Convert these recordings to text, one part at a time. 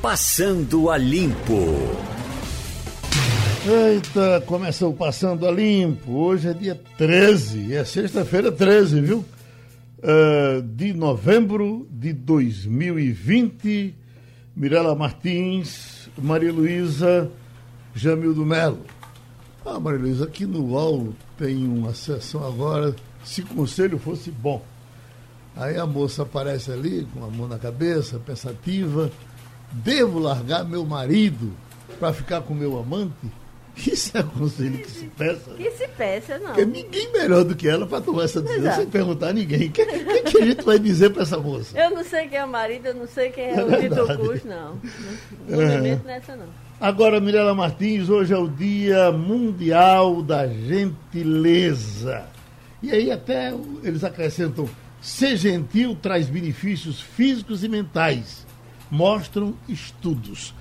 Passando a Limpo. Eita, começou Passando a Limpo. Hoje é dia 13, é sexta-feira 13, viu? Uh, de novembro de 2020. Mirela Martins, Maria Luísa, Jamildo Melo. Ah, Maria Luísa, aqui no UOL tem uma sessão agora, se conselho fosse bom. Aí a moça aparece ali com a mão na cabeça, pensativa. Devo largar meu marido para ficar com meu amante? Isso é conselho que se peça? Que se peça, não. Porque ninguém melhor do que ela para tomar essa decisão sem perguntar a ninguém. O que, que, que, a gente vai dizer para essa moça? Eu não sei quem é o marido, eu não sei quem é, é o Vitor Cruz, não. Não, não me nessa, não. Agora, Mirela Martins, hoje é o Dia Mundial da Gentileza. E aí até eles acrescentam Ser gentil traz benefícios físicos e mentais, mostram estudos.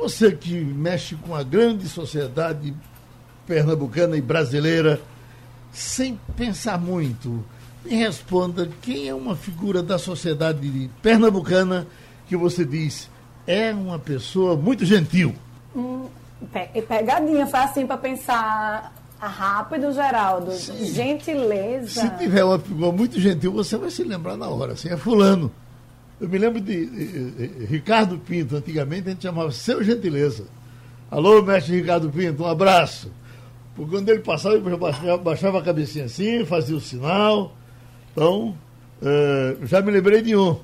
Você que mexe com a grande sociedade pernambucana e brasileira, sem pensar muito, me responda quem é uma figura da sociedade pernambucana que você diz é uma pessoa muito gentil. Hum, pegadinha, foi assim para pensar Rápido, Geraldo. Sim. Gentileza. Se tiver uma figura muito gentil, você vai se lembrar na hora. Assim, é fulano. Eu me lembro de, de, de Ricardo Pinto, antigamente a gente chamava Seu Gentileza. Alô, mestre Ricardo Pinto, um abraço. Porque quando ele passava, ele baixava, baixava a cabecinha assim, fazia o sinal. Então, uh, já me lembrei de um.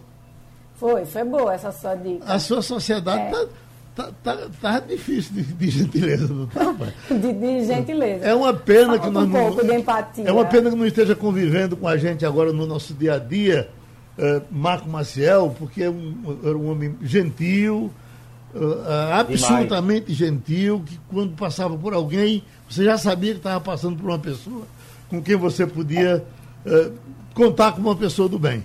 Foi, foi boa essa sua dica. A sua sociedade está é. Tá, tá, tá difícil de, de gentileza, não tá, pai? De, de, gentileza. É uma pena que nós um pouco de empatia. É uma pena que não esteja convivendo com a gente agora no nosso dia a dia, é, Marco Maciel, porque é um, era um homem gentil, uh, absolutamente Demais. gentil, que quando passava por alguém, você já sabia que estava passando por uma pessoa com quem você podia uh, contar como uma pessoa do bem.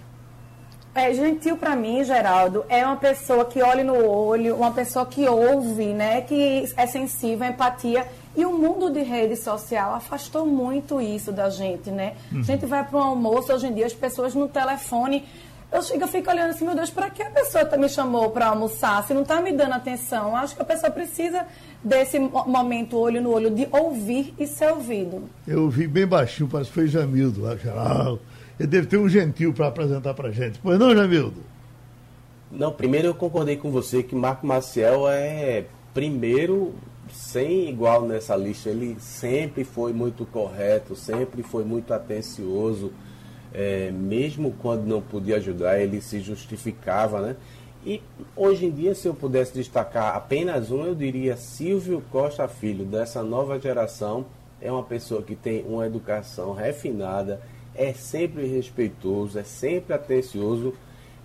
É, gentil para mim, Geraldo, é uma pessoa que olha no olho, uma pessoa que ouve, né, que é sensível, empatia. E o mundo de rede social afastou muito isso da gente, né? Uhum. A gente vai para um almoço, hoje em dia as pessoas no telefone, eu chego, eu fico olhando assim, meu Deus, para que a pessoa tá, me chamou para almoçar? Se não está me dando atenção, acho que a pessoa precisa desse momento olho no olho de ouvir e ser ouvido. Eu ouvi bem baixinho, parece que foi Jamildo, lá, Geraldo ele deve ter um gentil para apresentar para gente. Pois não, Jamildo? Não, primeiro eu concordei com você que Marco Maciel é primeiro sem igual nessa lista. Ele sempre foi muito correto, sempre foi muito atencioso. É, mesmo quando não podia ajudar, ele se justificava, né? E hoje em dia, se eu pudesse destacar apenas um, eu diria Silvio Costa Filho, dessa nova geração. É uma pessoa que tem uma educação refinada, é sempre respeitoso, é sempre atencioso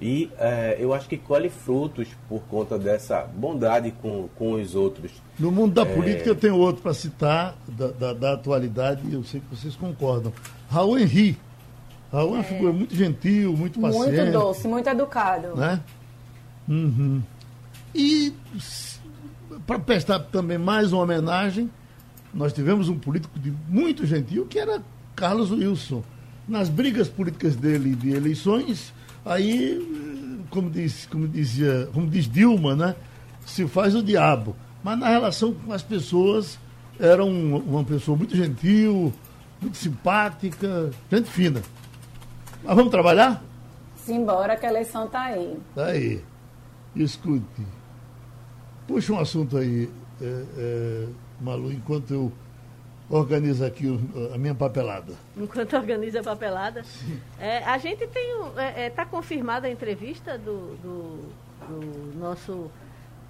e é, eu acho que colhe frutos por conta dessa bondade com, com os outros. No mundo da é... política eu tenho outro para citar, da, da, da, atualidade, eu sei que vocês concordam. Raul Henri. Raul é uma é. figura muito gentil, muito paciente. Muito doce, muito educado. Né? Uhum. E para prestar também mais uma homenagem, nós tivemos um político de muito gentil que era Carlos Wilson nas brigas políticas dele de eleições, aí, como diz, como dizia, como diz Dilma, né, se faz o diabo. Mas na relação com as pessoas, era um, uma pessoa muito gentil, muito simpática, gente fina. Mas vamos trabalhar? Simbora que a eleição está aí. Está aí. Escute. Puxa um assunto aí, é, é, Malu, enquanto eu organiza aqui a minha papelada. Enquanto organiza a papelada. É, a gente tem. Está é, é, tá confirmada a entrevista do, do, do nosso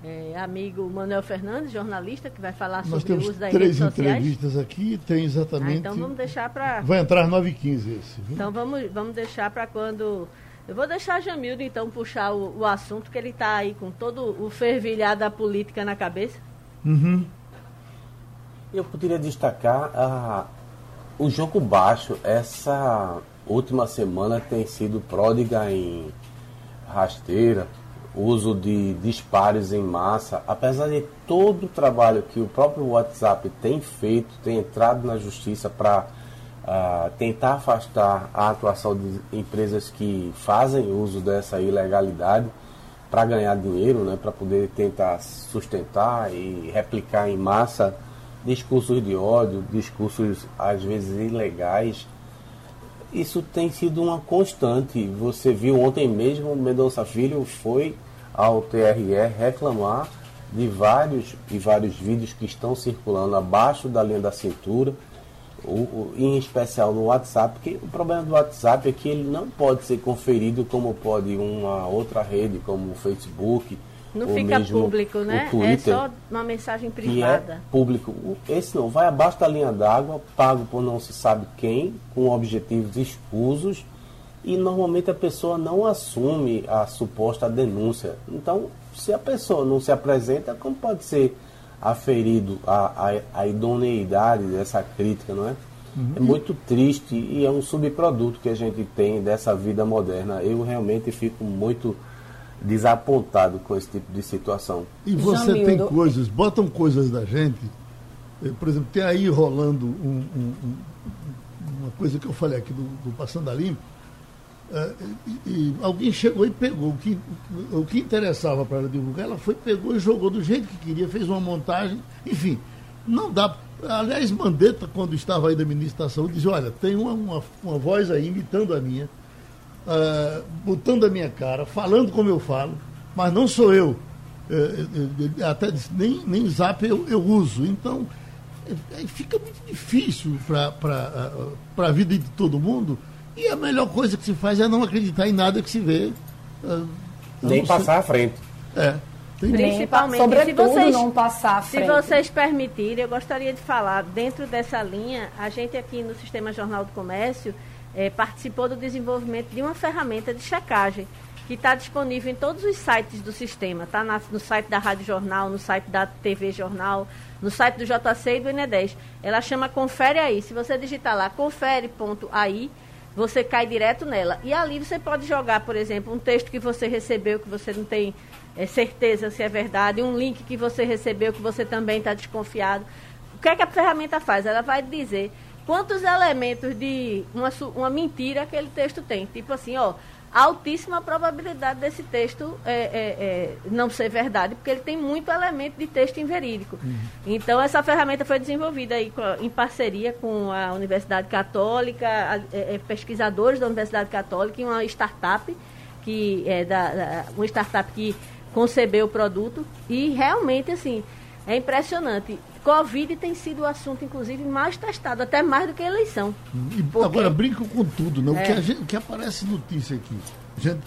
é, amigo Manuel Fernandes, jornalista, que vai falar Nós sobre o uso das redes sociais. três entrevistas aqui, tem exatamente. Ah, então vamos deixar para. Vai entrar 9h15 esse. Viu? Então vamos, vamos deixar para quando. Eu vou deixar Jamildo então puxar o, o assunto, que ele está aí com todo o fervilhar da política na cabeça. Uhum. Eu poderia destacar ah, o jogo baixo. Essa última semana tem sido pródiga em rasteira, uso de disparos em massa. Apesar de todo o trabalho que o próprio WhatsApp tem feito, tem entrado na justiça para ah, tentar afastar a atuação de empresas que fazem uso dessa ilegalidade, para ganhar dinheiro, né, para poder tentar sustentar e replicar em massa discursos de ódio, discursos às vezes ilegais. Isso tem sido uma constante. Você viu ontem mesmo, Mendonça Filho foi ao TRE reclamar de vários e vários vídeos que estão circulando abaixo da linha da cintura, o, o, em especial no WhatsApp, porque o problema do WhatsApp é que ele não pode ser conferido como pode uma outra rede, como o Facebook. Não fica público, né? Twitter, é só uma mensagem privada. é público. Esse não, vai abaixo da linha d'água, pago por não se sabe quem, com objetivos escusos, e normalmente a pessoa não assume a suposta denúncia. Então, se a pessoa não se apresenta, como pode ser aferido a, a, a idoneidade dessa crítica, não é? Uhum. É muito triste e é um subproduto que a gente tem dessa vida moderna. Eu realmente fico muito desapontado com esse tipo de situação. E você Jamildo. tem coisas, botam coisas da gente, eh, por exemplo, tem aí rolando um, um, uma coisa que eu falei aqui do, do Passando a Limpo, é, e, e, alguém chegou e pegou o que, o que interessava para ela divulgar, ela foi, pegou e jogou do jeito que queria, fez uma montagem, enfim, não dá. Aliás, Mandetta, quando estava aí da ministra da Saúde, dizia, olha, tem uma, uma, uma voz aí imitando a minha, uh, botando a minha cara, falando como eu falo, mas não sou eu. Uh, até disse, nem, nem zap eu, eu uso. Então, fica muito difícil para a vida de todo mundo e a melhor coisa que se faz é não acreditar em nada que se vê. Uh, Nem passar sei. à frente. É. Principalmente, Sobretudo, se vocês, não passar à frente. Se vocês permitirem, eu gostaria de falar, dentro dessa linha, a gente aqui no Sistema Jornal do Comércio é, participou do desenvolvimento de uma ferramenta de checagem que está disponível em todos os sites do sistema. Está no site da Rádio Jornal, no site da TV Jornal, no site do JC e do Ené10. Ela chama Confere Aí. Se você digitar lá confere.ai, você cai direto nela. E ali você pode jogar, por exemplo, um texto que você recebeu, que você não tem é, certeza se é verdade, um link que você recebeu, que você também está desconfiado. O que é que a ferramenta faz? Ela vai dizer quantos elementos de uma, uma mentira aquele texto tem. Tipo assim, ó, altíssima probabilidade desse texto é, é, é, não ser verdade, porque ele tem muito elemento de texto inverídico. Uhum. Então, essa ferramenta foi desenvolvida aí em parceria com a Universidade Católica, a, é, é, pesquisadores da Universidade Católica e uma startup, que é da, da, uma startup que concebeu o produto. E realmente, assim, é impressionante. Covid tem sido o assunto, inclusive, mais testado, até mais do que a eleição. E porque... Agora, brinco com tudo, né? O, que, é. gente, o que aparece notícia aqui, gente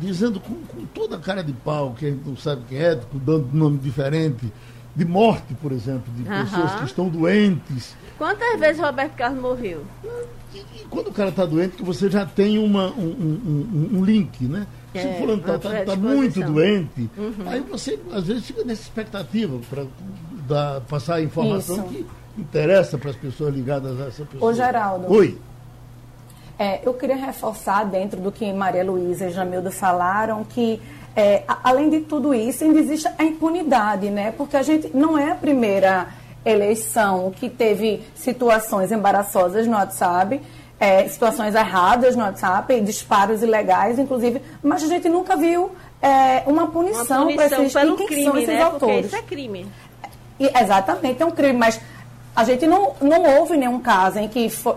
dizendo com, com, toda a cara de pau, que a gente não sabe quem é, dando nome diferente, de morte, por exemplo, de pessoas que estão doentes. Quantas vezes Roberto Carlos morreu? E, e quando o cara está doente, que você já tem uma, um, um, um, um link, né? Se é, fulano está tá, tá muito doente, uhum. aí você às vezes fica nessa expectativa para passar a informação Isso. que interessa para as pessoas ligadas a essa pessoa. Ô Geraldo. Oi. É, eu queria reforçar dentro do que Maria Luísa e Jamildo falaram que é, além de tudo isso, ainda existe a impunidade, né? Porque a gente não é a primeira eleição que teve situações embaraçosas no WhatsApp é, situações erradas no WhatsApp, disparos ilegais, inclusive, mas a gente nunca viu é, uma punição, para esses pelo quem crime, são esses né? autores. Porque isso é crime. E, exatamente, é um crime, mas a gente não, não houve nenhum caso em que foi,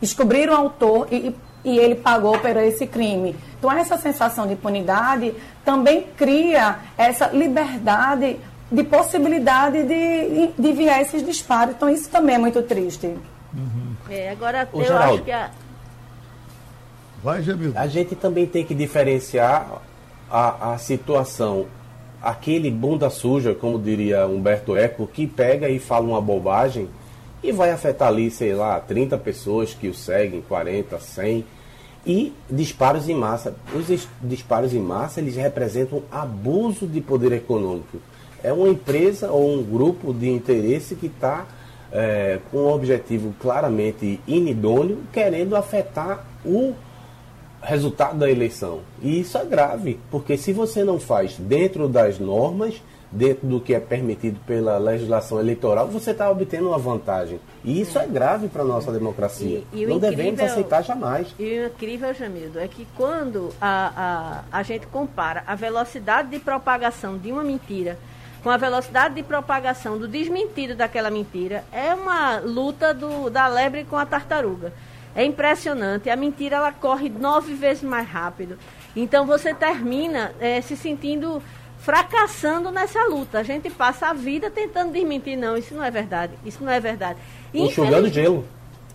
descobriram o autor e, e ele pagou por esse crime. Então, essa sensação de impunidade também cria essa liberdade de possibilidade de, de enviar esses disparos. Então, isso também é muito triste. Uhum. É, agora Ô, eu Geraldo, acho que a... Vai, Jamil. A gente também tem que diferenciar a, a situação, aquele bunda suja, como diria Humberto Eco, que pega e fala uma bobagem e vai afetar ali, sei lá, 30 pessoas que o seguem, 40, 100, e disparos em massa. Os disparos em massa, eles representam abuso de poder econômico. É uma empresa ou um grupo de interesse que está é, com um objetivo claramente inidôneo, querendo afetar o resultado da eleição. E isso é grave, porque se você não faz dentro das normas, dentro do que é permitido pela legislação eleitoral, você está obtendo uma vantagem. E isso é grave para a nossa democracia. E- e Não incrível- devemos aceitar jamais. E o incrível, Jamildo, é que quando a, a, a gente compara a velocidade de propagação de uma mentira com a velocidade de propagação do desmentido daquela mentira, é uma luta do, da lebre com a tartaruga. É impressionante. A mentira ela corre nove vezes mais rápido. Então você termina eh, se sentindo fracassando nessa luta. A gente passa a vida tentando desmentir, não, isso não é verdade, isso não é verdade. Enxugando gelo.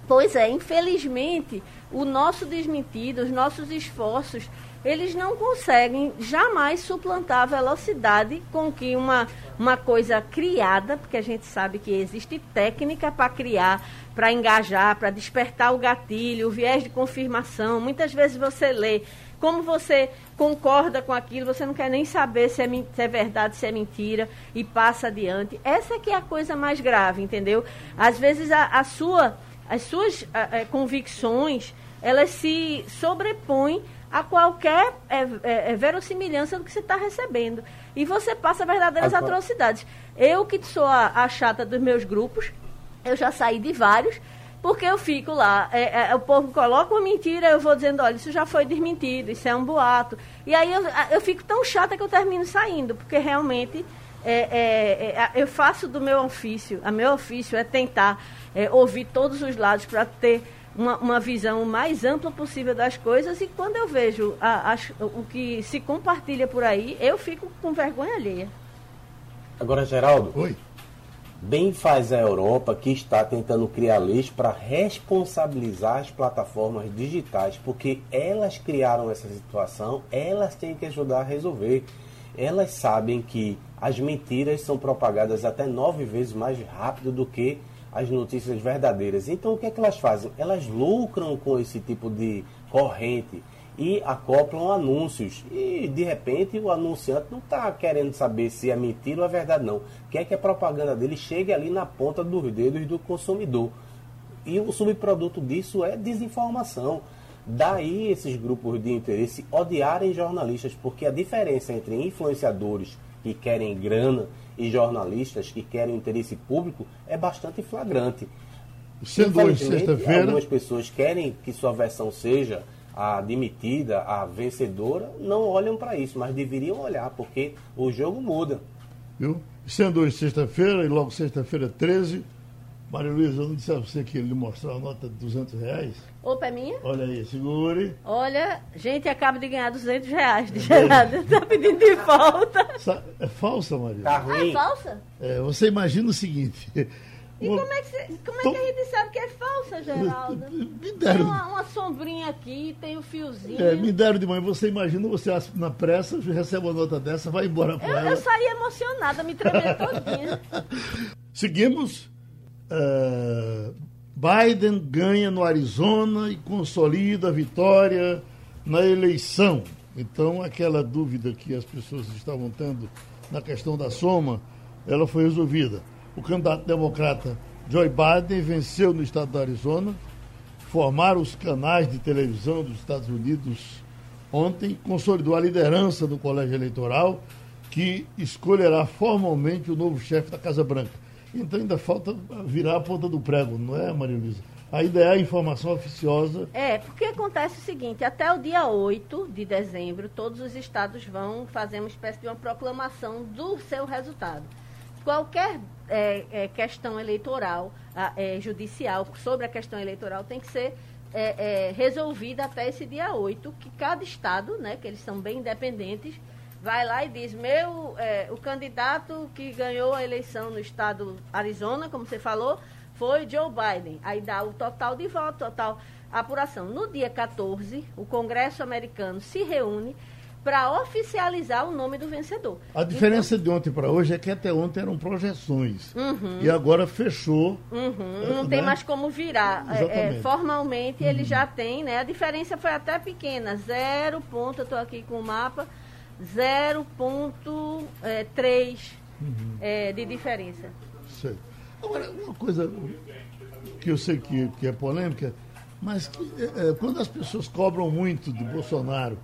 Pois é, infelizmente, o nosso desmentido, os nossos esforços, eles não conseguem jamais suplantar a velocidade com que uma, uma coisa criada, porque a gente sabe que existe técnica para criar, para engajar, para despertar o gatilho, o viés de confirmação. Muitas vezes você lê, como você concorda com aquilo, você não quer nem saber se é, se é verdade, se é mentira, e passa adiante. Essa que é a coisa mais grave, entendeu? Às vezes a, a sua as suas ah, eh, convicções elas se sobrepõem a qualquer eh, eh, verossimilhança do que você está recebendo. E você passa verdadeiras atrocidades. Eu que sou a, a chata dos meus grupos, eu já saí de vários, porque eu fico lá, eh, eh, o povo coloca uma mentira, eu vou dizendo, olha, isso já foi desmentido, isso é um boato. E aí eu, eu fico tão chata que eu termino saindo, porque realmente é, é, é, a- eu faço do meu ofício, a meu ofício é tentar é, ouvir todos os lados para ter uma, uma visão o mais ampla possível das coisas e quando eu vejo a- as- o que se compartilha por aí, eu fico com vergonha alheia. Agora, Geraldo, Oi. Bem faz a Europa que está tentando criar leis para responsabilizar as plataformas digitais, porque elas criaram essa situação, elas têm que ajudar a resolver. Elas sabem que as mentiras são propagadas até nove vezes mais rápido do que as notícias verdadeiras. Então, o que é que elas fazem? Elas lucram com esse tipo de corrente e acoplam anúncios. E de repente o anunciante não está querendo saber se é mentira ou é verdade, não. Quer que a propaganda dele chegue ali na ponta dos dedos do consumidor. E o subproduto disso é desinformação. Daí esses grupos de interesse odiarem jornalistas, porque a diferença entre influenciadores que querem grana e jornalistas que querem interesse público é bastante flagrante. Sendo hoje sexta-feira, Algumas pessoas querem que sua versão seja a admitida, a vencedora, não olham para isso, mas deveriam olhar, porque o jogo muda. viu? Sendo hoje sexta-feira e logo sexta-feira 13, Maria Luísa, eu não disse a você que ele lhe mostrar a nota de 200 reais? Opa, é minha? Olha aí, segure. Olha, gente, acaba de ganhar 200 reais de Gerardo. Está pedindo de volta. É falsa, Maria. Ah, é falsa? É, você imagina o seguinte. E uma- como é, que, você- como é Tô- que a gente sabe que é falsa, Geraldo? Me Tem deram, uma, uma sombrinha aqui, tem o fiozinho. é, me deram de manhã. Você imagina, você na pressa, recebe uma nota dessa, vai embora com Eu, ela. eu saí emocionada, me tremendo todinha. Seguimos. eh, Biden ganha no Arizona e consolida a vitória na eleição. Então, aquela dúvida que as pessoas estavam tendo na questão da soma, ela foi resolvida. O candidato democrata Joe Biden venceu no estado do Arizona, formaram os canais de televisão dos Estados Unidos ontem, consolidou a liderança do colégio eleitoral, que escolherá formalmente o novo chefe da Casa Branca. Então ainda falta virar a ponta do prego, não é, Maria Luísa? Ainda é a informação oficiosa. É, porque acontece o seguinte, até o dia 8 de dezembro, todos os estados vão fazer uma espécie de uma proclamação do seu resultado. Qualquer é, é, questão eleitoral, é, judicial, sobre a questão eleitoral, tem que ser é, é, resolvida até esse dia 8, que cada estado, né, que eles são bem independentes, vai lá e diz, meu, é, o candidato que ganhou a eleição no estado Arizona, como você falou, foi Joe Biden. Aí dá o total de voto, total apuração. No dia 14, o Congresso americano se reúne para oficializar o nome do vencedor. A diferença de ontem para hoje é que até ontem eram projeções. Uhum. E agora fechou. Uhum, não É, tem né? mais como virar. É, é, formalmente ele já tem, né? A diferença foi até pequena, zero ponto, eu estou aqui com o mapa, 0,3 é, de diferença. Sei. Agora, uma coisa que eu sei que, que é polêmica, mas que, é, é, quando as pessoas cobram muito de Bolsonaro,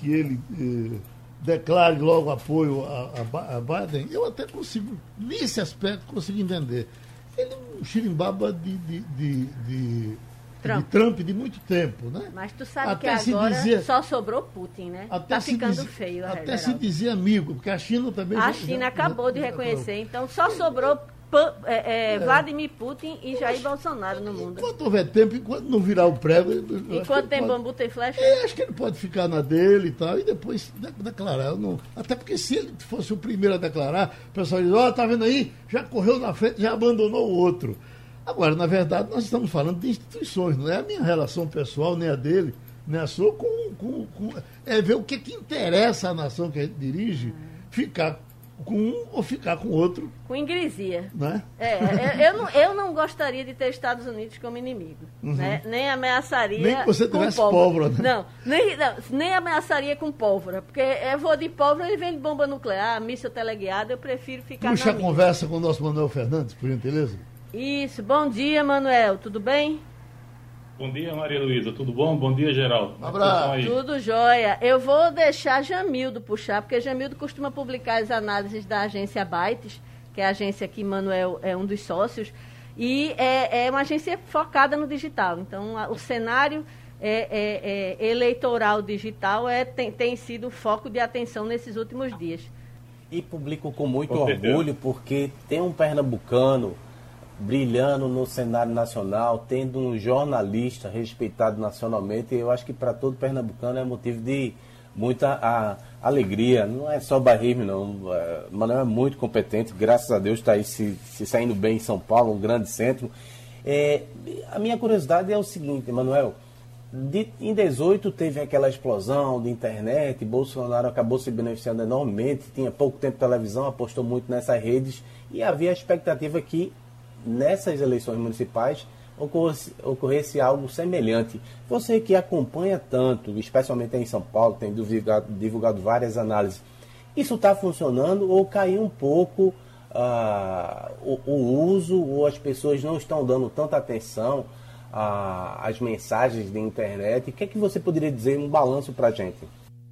que ele declare logo apoio a, a, a Biden, eu até consigo, nesse aspecto, consigo entender. Ele é um xirimbaba de, de, de, de Trump. de Trump de muito tempo, né? Mas tu sabe até que agora dizia, só sobrou Putin, né? Até tá ficando diz, feio. Até se dizia amigo, porque a China também... A já, China já, acabou já, de reconhecer, então só sobrou é, é, Vladimir Putin e Jair Bolsonaro no mundo. Enquanto houver tempo, enquanto não virar o prego. Enquanto tem pode, bambu, tem flecha? É, acho que ele pode ficar na dele e tal, e depois declarar. Não, até porque se ele fosse o primeiro a declarar, o pessoal diz: Ó, oh, tá vendo aí? Já correu na frente, já abandonou o outro. Agora, na verdade, nós estamos falando de instituições, não é a minha relação pessoal, nem a dele, nem a sua, com. com, com é ver o que, que interessa à nação que a gente dirige, ficar com um ou ficar com outro. Com ingresia. Né? É, é, eu, não, eu não gostaria de ter Estados Unidos como inimigo. Uhum. Né? Nem ameaçaria. Nem que você tivesse pólvora. né? Não, nem, não, nem ameaçaria com pólvora. Porque eu vou de pólvora e vem de bomba nuclear, míssil teleguiada, eu prefiro ficar. Puxa a conversa com o nosso Manuel Fernandes, por gentileza. Isso, bom dia, Manuel, tudo bem? Bom dia, Maria Luísa. Tudo bom? Bom dia, Geraldo. Um abraço. Tudo jóia. Eu vou deixar Jamildo puxar, porque Jamildo costuma publicar as análises da agência Bytes, que é a agência que Manuel é um dos sócios, e é, é uma agência focada no digital. Então, a, o cenário é, é, é eleitoral digital é, tem, tem sido o foco de atenção nesses últimos dias. E publico com muito com orgulho, porque tem um pernambucano brilhando no cenário nacional, tendo um jornalista respeitado nacionalmente, eu acho que para todo pernambucano é motivo de muita a, alegria. Não é só barrismo, não. É, Manuel é muito competente, graças a Deus está aí se, se, saindo bem em São Paulo, um grande centro. É, a minha curiosidade é o seguinte, Manuel. De, em 18 teve aquela explosão de internet, Bolsonaro acabou se beneficiando enormemente, tinha pouco tempo de televisão, apostou muito nessas redes e havia a expectativa que nessas eleições municipais ocorresse, ocorresse algo semelhante. Você que acompanha tanto, especialmente em São Paulo, tem divulgado, divulgado várias análises, isso está funcionando ou caiu um pouco uh, o, o, uso ou as pessoas não estão dando tanta atenção uh, às mensagens de internet? O que é que você poderia dizer, um balanço para a gente?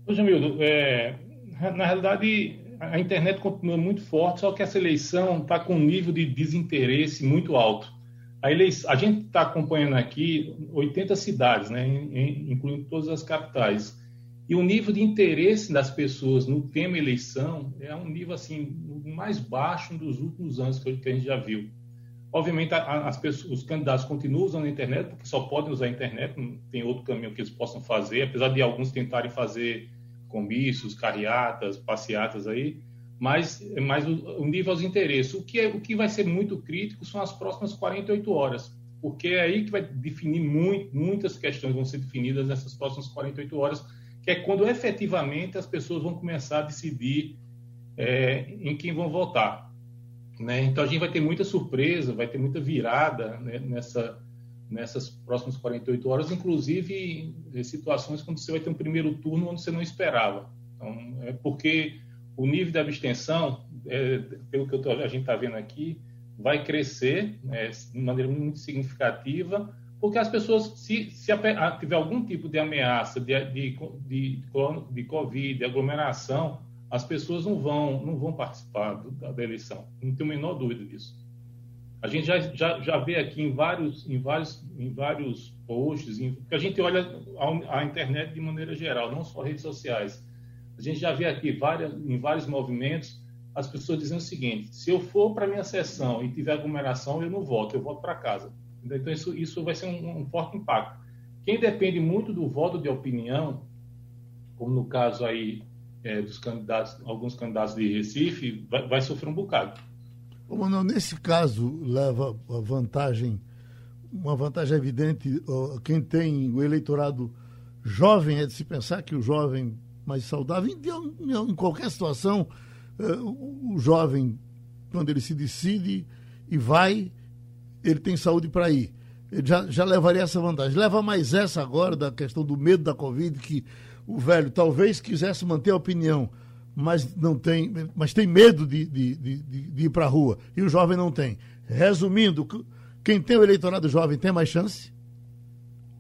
Ô, Jamildo, é, na realidade a internet continua muito forte, só que essa eleição está com um nível de desinteresse muito alto. A, eleição, a gente está acompanhando aqui 80 cidades, né, incluindo todas as capitais. E o nível de interesse das pessoas no tema eleição é um nível assim mais baixo dos últimos anos que a gente já viu. Obviamente, as pessoas, os candidatos continuam usando a internet, porque só podem usar a internet, não tem outro caminho que eles possam fazer, apesar de alguns tentarem fazer comícios, carreatas, passeatas aí, mas, mas o, o nível aos interesses. O que, é, o que vai ser muito crítico são as próximas 48 horas, porque é aí que vai definir muito, muitas questões vão ser definidas nessas próximas 48 horas, que é quando efetivamente as pessoas vão começar a decidir é, em quem vão votar. Né? Então a gente vai ter muita surpresa, vai ter muita virada né, nessa, nessas próximas 48 horas, inclusive em situações quando você vai ter um primeiro turno onde você não esperava. Então, é porque o nível de abstenção, é, pelo que tô, a gente está vendo aqui, vai crescer é, de maneira muito significativa, porque as pessoas, se, se tiver algum tipo de ameaça de, de, de, de Covid, de aglomeração, as pessoas não vão, não vão participar da, da eleição. Não tenho a menor dúvida disso. A gente já, já, já vê aqui em vários, em vários, em vários posts, em, porque a gente olha a, a, internet de maneira geral, não só redes sociais. A gente já vê aqui várias, em vários movimentos as pessoas dizendo o seguinte: se eu for para minha sessão e tiver aglomeração, eu não voto, eu volto para casa. Então, isso, isso vai ser um, um, forte impacto. Quem depende muito do voto de opinião, como no caso aí é, dos candidatos, alguns candidatos de Recife, vai, vai sofrer um bocado. Manuel, nesse caso, leva vantagem, uma vantagem evidente, quem tem o eleitorado jovem, é de se pensar que o jovem mais saudável, em, em qualquer situação, é, o jovem, quando ele se decide e vai, ele tem saúde para ir. Ele já, já levaria essa vantagem. Leva mais essa agora, da questão do medo da Covid, que o velho talvez quisesse manter a opinião mas não tem, mas tem medo de, de, de, de ir para a rua. E o jovem não tem. Resumindo, quem tem o eleitorado jovem tem mais chance?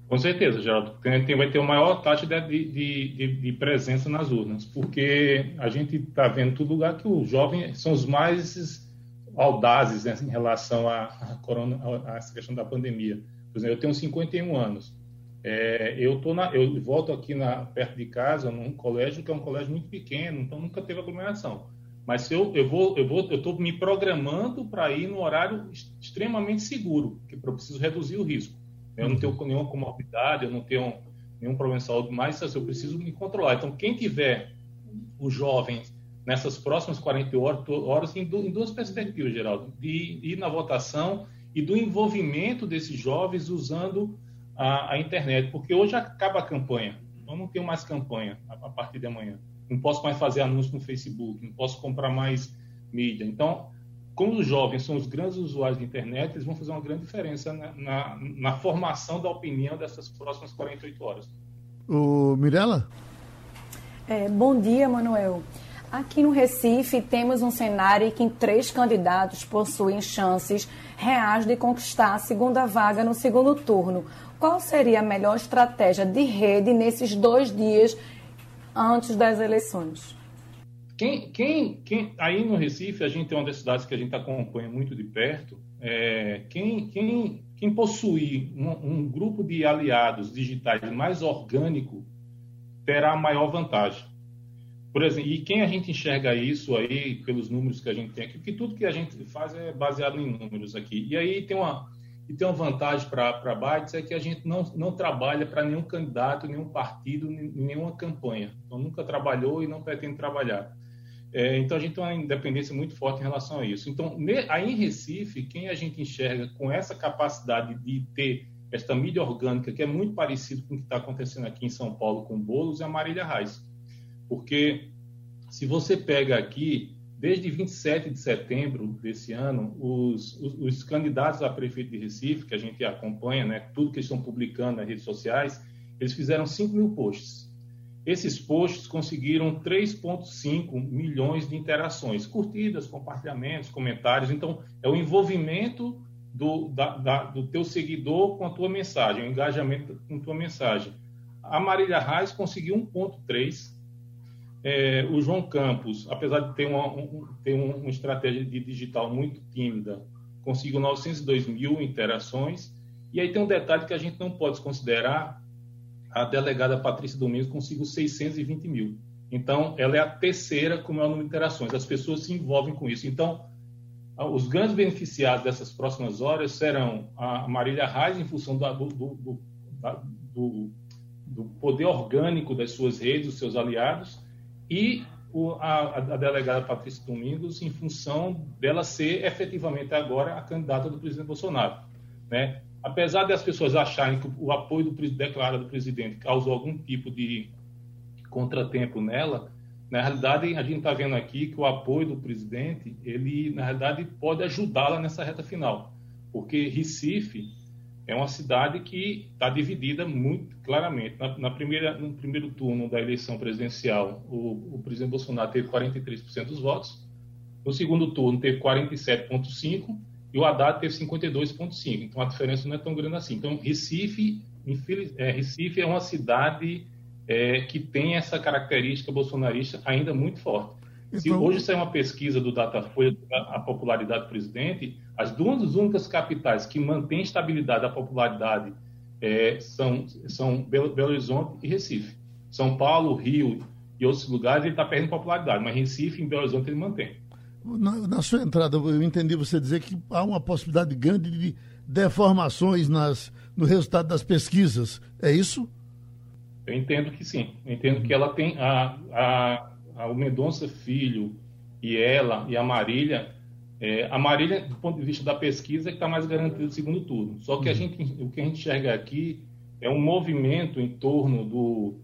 Com certeza, Geraldo. Tem, vai ter uma maior taxa de, de, de, de, presença nas urnas, porque a gente está vendo em todo lugar que os jovens são os mais audazes né, em relação à, à, corona, a essa questão da pandemia. Por exemplo, eu tenho 51 anos. É, eu, tô na, eu volto aqui na, perto de casa, num colégio que é um colégio muito pequeno, então nunca teve aglomeração. Mas se eu, eu vou, eu vou, eu estou me programando para ir no horário extremamente seguro, que eu preciso reduzir o risco. Eu não tenho nenhuma comorbidade, eu não tenho nenhum problema de saúde, mas eu preciso me controlar. Então, quem tiver os jovens nessas próximas 48 horas, em duas perspectivas, Geraldo, de ir na votação e do envolvimento desses jovens usando a, a internet, porque hoje acaba a campanha, eu não tenho mais campanha a, a partir de amanhã, não posso mais fazer anúncio no Facebook, não posso comprar mais mídia. Então, como os jovens são os grandes usuários de internet, eles vão fazer uma grande diferença na, na, na formação da opinião dessas próximas 48 horas. O Mirella? É, bom dia, Manuel. Aqui no Recife temos um cenário em que três candidatos possuem chances reais de conquistar a segunda vaga no segundo turno. Qual seria a melhor estratégia de rede nesses dois dias antes das eleições? Quem, quem, quem, aí no Recife, a gente tem uma das cidades que a gente acompanha muito de perto. É, quem, quem, quem possuir um, um, grupo de aliados digitais mais orgânico terá maior vantagem. Por exemplo, e quem a gente enxerga isso aí pelos números que a gente tem aqui, porque tudo que a gente faz é baseado em números aqui. E aí tem uma, e tem uma vantagem para a Bytes é que a gente não, não trabalha para nenhum candidato, nenhum partido, nenhuma campanha. Então, nunca trabalhou e não pretende trabalhar. É, então a gente tem uma independência muito forte em relação a isso. Então, aí em Recife, quem a gente enxerga com essa capacidade de ter esta mídia orgânica, que é muito parecido com o que está acontecendo aqui em São Paulo com Bolos, é a Marília Reis. Porque se você pega aqui, desde 27 de setembro desse ano, os, os, os candidatos a prefeito de Recife, que a gente acompanha, né, tudo que eles estão publicando nas redes sociais, eles fizeram 5 mil posts. Esses posts conseguiram 3,5 milhões de interações, curtidas, compartilhamentos, comentários. Então, é o envolvimento do, da, da, do teu seguidor com a tua mensagem, o engajamento com a tua mensagem. A Marília Reis conseguiu 1,3. É, o João Campos, apesar de ter uma, um, ter uma estratégia de digital muito tímida, conseguiu 902 mil interações. E aí tem um detalhe que a gente não pode considerar, a delegada Patrícia Domingos conseguiu 620 mil. Então, ela é a terceira com o maior número de interações. As pessoas se envolvem com isso. Então, os grandes beneficiados dessas próximas horas serão a Marília Reis, em função do, do, do, do, poder orgânico das suas redes, dos seus aliados, e o, a, a, delegada Patrícia Domingos, em função dela ser efetivamente agora a candidata do presidente Bolsonaro. Né? apesar das pessoas acharem que o apoio do declarado do presidente causou algum tipo de contratempo nela, na realidade a gente está vendo aqui que o apoio do presidente, ele na realidade pode ajudá-la nessa reta final, porque Recife é uma cidade que está dividida muito claramente. Na, na, primeira, no primeiro turno da eleição presidencial, o, o presidente Bolsonaro teve 43% dos votos. No segundo turno, teve 47,5% e o Haddad teve 52,5. Então a diferença não é tão grande assim. Então Recife, infeliz, é, Recife é uma cidade é, que tem essa característica bolsonarista ainda muito forte. Então... Se hoje sair uma pesquisa do Datafolha a popularidade do presidente, as duas únicas capitais que mantêm estabilidade da popularidade é, são, são Belo, Belo Horizonte e Recife. São Paulo, Rio e outros lugares ele está perdendo popularidade, mas Recife e Belo Horizonte ele mantém. Na, na, sua entrada, eu entendi você dizer que há uma possibilidade grande de deformações nas, no resultado das pesquisas. É isso? Eu entendo que sim. Eu entendo que ela tem. A, a o Mendonça Filho e ela e a Marília. É, a Marília, do ponto de vista da pesquisa, é que está mais garantida no segundo turno. Só que a uhum. gente, o que a gente enxerga aqui é um movimento em torno do,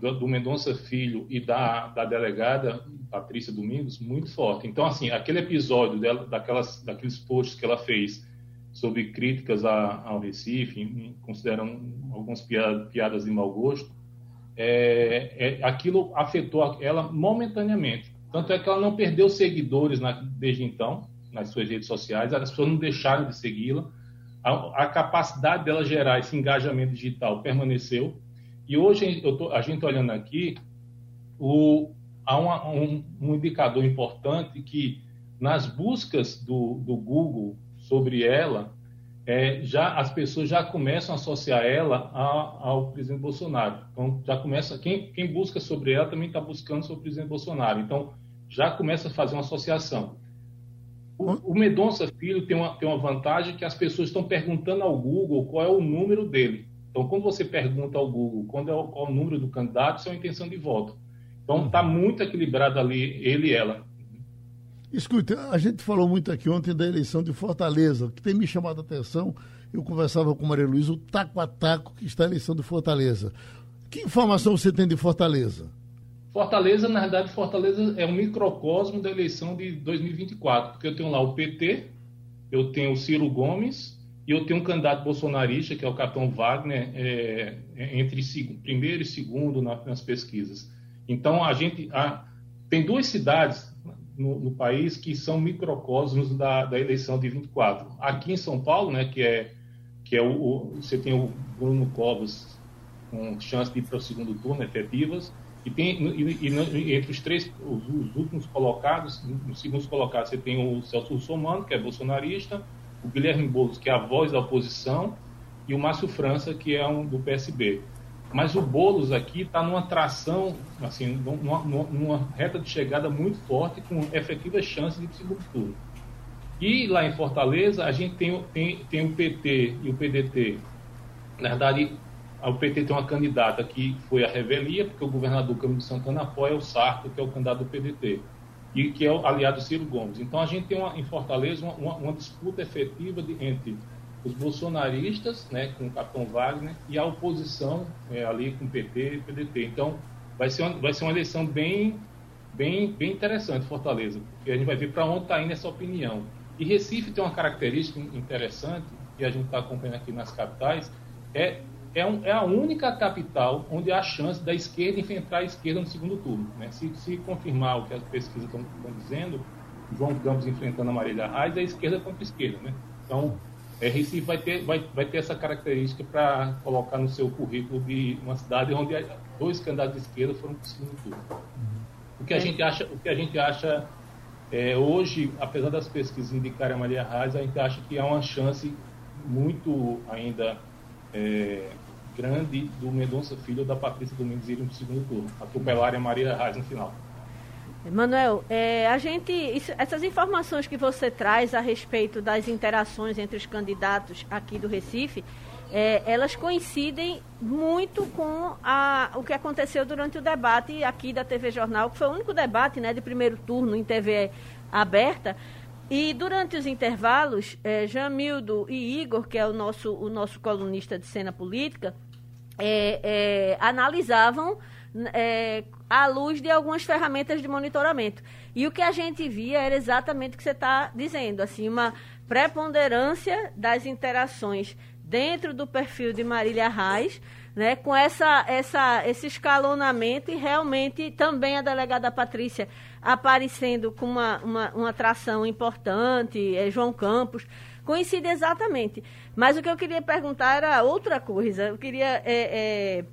do, do Mendonça Filho e da, da delegada Patrícia Domingos muito forte. Então, assim, aquele episódio dela, daquelas, daqueles posts que ela fez sobre críticas a, ao Recife, consideram algumas piadas de mau gosto, é, é, aquilo afetou ela momentaneamente. Tanto é que ela não perdeu seguidores na, desde então, nas suas redes sociais, as pessoas não deixaram de segui-la, a, a capacidade dela gerar esse engajamento digital permaneceu. E hoje tô, a gente olhando aqui, o, há uma, um, um, indicador importante que nas buscas do, do Google sobre ela, é, já as pessoas já começam a associar ela a, ao presidente Bolsonaro. Então já começa quem, quem busca sobre ela também está buscando sobre o presidente Bolsonaro. Então já começa a fazer uma associação. O, o Medonça Filho tem uma, tem uma vantagem que as pessoas estão perguntando ao Google qual é o número dele. Então, quando você pergunta ao Google quando é o, qual é o número do candidato, isso é uma intenção de voto. Então, está muito equilibrado ali ele e ela. Escuta, a gente falou muito aqui ontem da eleição de Fortaleza, que tem me chamado a atenção. Eu conversava com Maria Luísa, o taco a taco que está a eleição de Fortaleza. Que informação você tem de Fortaleza? Fortaleza, na verdade, Fortaleza é um microcosmo da eleição de 2024, porque eu tenho lá o PT, eu tenho o Ciro Gomes e eu tenho um candidato bolsonarista, que é o Capitão Wagner, é, é entre primeiro e segundo nas pesquisas. Então, a gente a, tem duas cidades no, no, país que são microcosmos da, da, eleição de 24. Aqui em São Paulo, né, que é, que é o, o você tem o Bruno Covas com chance de ir para o segundo turno efetivas, e, tem, e, e, entre os três, os, os, últimos colocados, os segundos colocados, você tem o Celso Russomano, que é bolsonarista, o Guilherme Boulos, que é a voz da oposição, e o Márcio França, que é um do PSB. Mas o Boulos aqui está numa tração, assim, numa, numa, reta de chegada muito forte, com efetivas chances de segundo turno. E lá em Fortaleza, a gente tem, tem, tem o PT e o PDT. Na verdade, o PT tem uma candidata que foi a revelia, porque o governador Camilo Santana apoia o Sarto, que é o candidato do PDT, e que é o aliado Ciro Gomes. Então a gente tem uma, em Fortaleza uma, uma, disputa efetiva de, entre os bolsonaristas, né, com o Capitão Wagner, e a oposição é, ali com o PT e PDT. Então vai ser uma, vai ser uma eleição bem, bem, bem interessante, Fortaleza, porque a gente vai ver para onde está indo essa opinião. E Recife tem uma característica interessante, que a gente está acompanhando aqui nas capitais, é é, um, é, a única capital onde há chance da esquerda enfrentar a esquerda no segundo turno. Né? Se, se, confirmar o que as pesquisas estão, dizendo, João Campos enfrentando a Marília Reis, é esquerda contra esquerda. Né? Então, é, Recife vai ter, vai, vai ter essa característica para colocar no seu currículo de uma cidade onde dois candidatos de esquerda foram para o segundo turno. O que a é. gente acha, o que a gente acha é, hoje, apesar das pesquisas indicarem a Maria Reis, a gente acha que há uma chance muito ainda é, grande do Mendonça Filho ou da Patrícia Domingos irem para o segundo turno. Atropelarem a Maria Reis no final. Manuel, é, a gente, isso, essas informações que você traz a respeito das interações entre os candidatos aqui do Recife, é, elas coincidem muito com a, o que aconteceu durante o debate aqui da TV Jornal, que foi o único debate né, de primeiro turno em TV aberta. E durante os intervalos, é, Jamildo e Igor, que é o nosso, o nosso colunista de cena política, é, é, analisavam é, à luz de algumas ferramentas de monitoramento. E o que a gente via era exatamente o que você está dizendo, assim, uma preponderância das interações dentro do perfil de Marília Reis, né, com essa, essa, esse escalonamento e realmente também a delegada Patrícia aparecendo com uma, uma, uma atração importante, é, João Campos, coincide exatamente. Mas o que eu queria perguntar era outra coisa. Eu queria. É, é,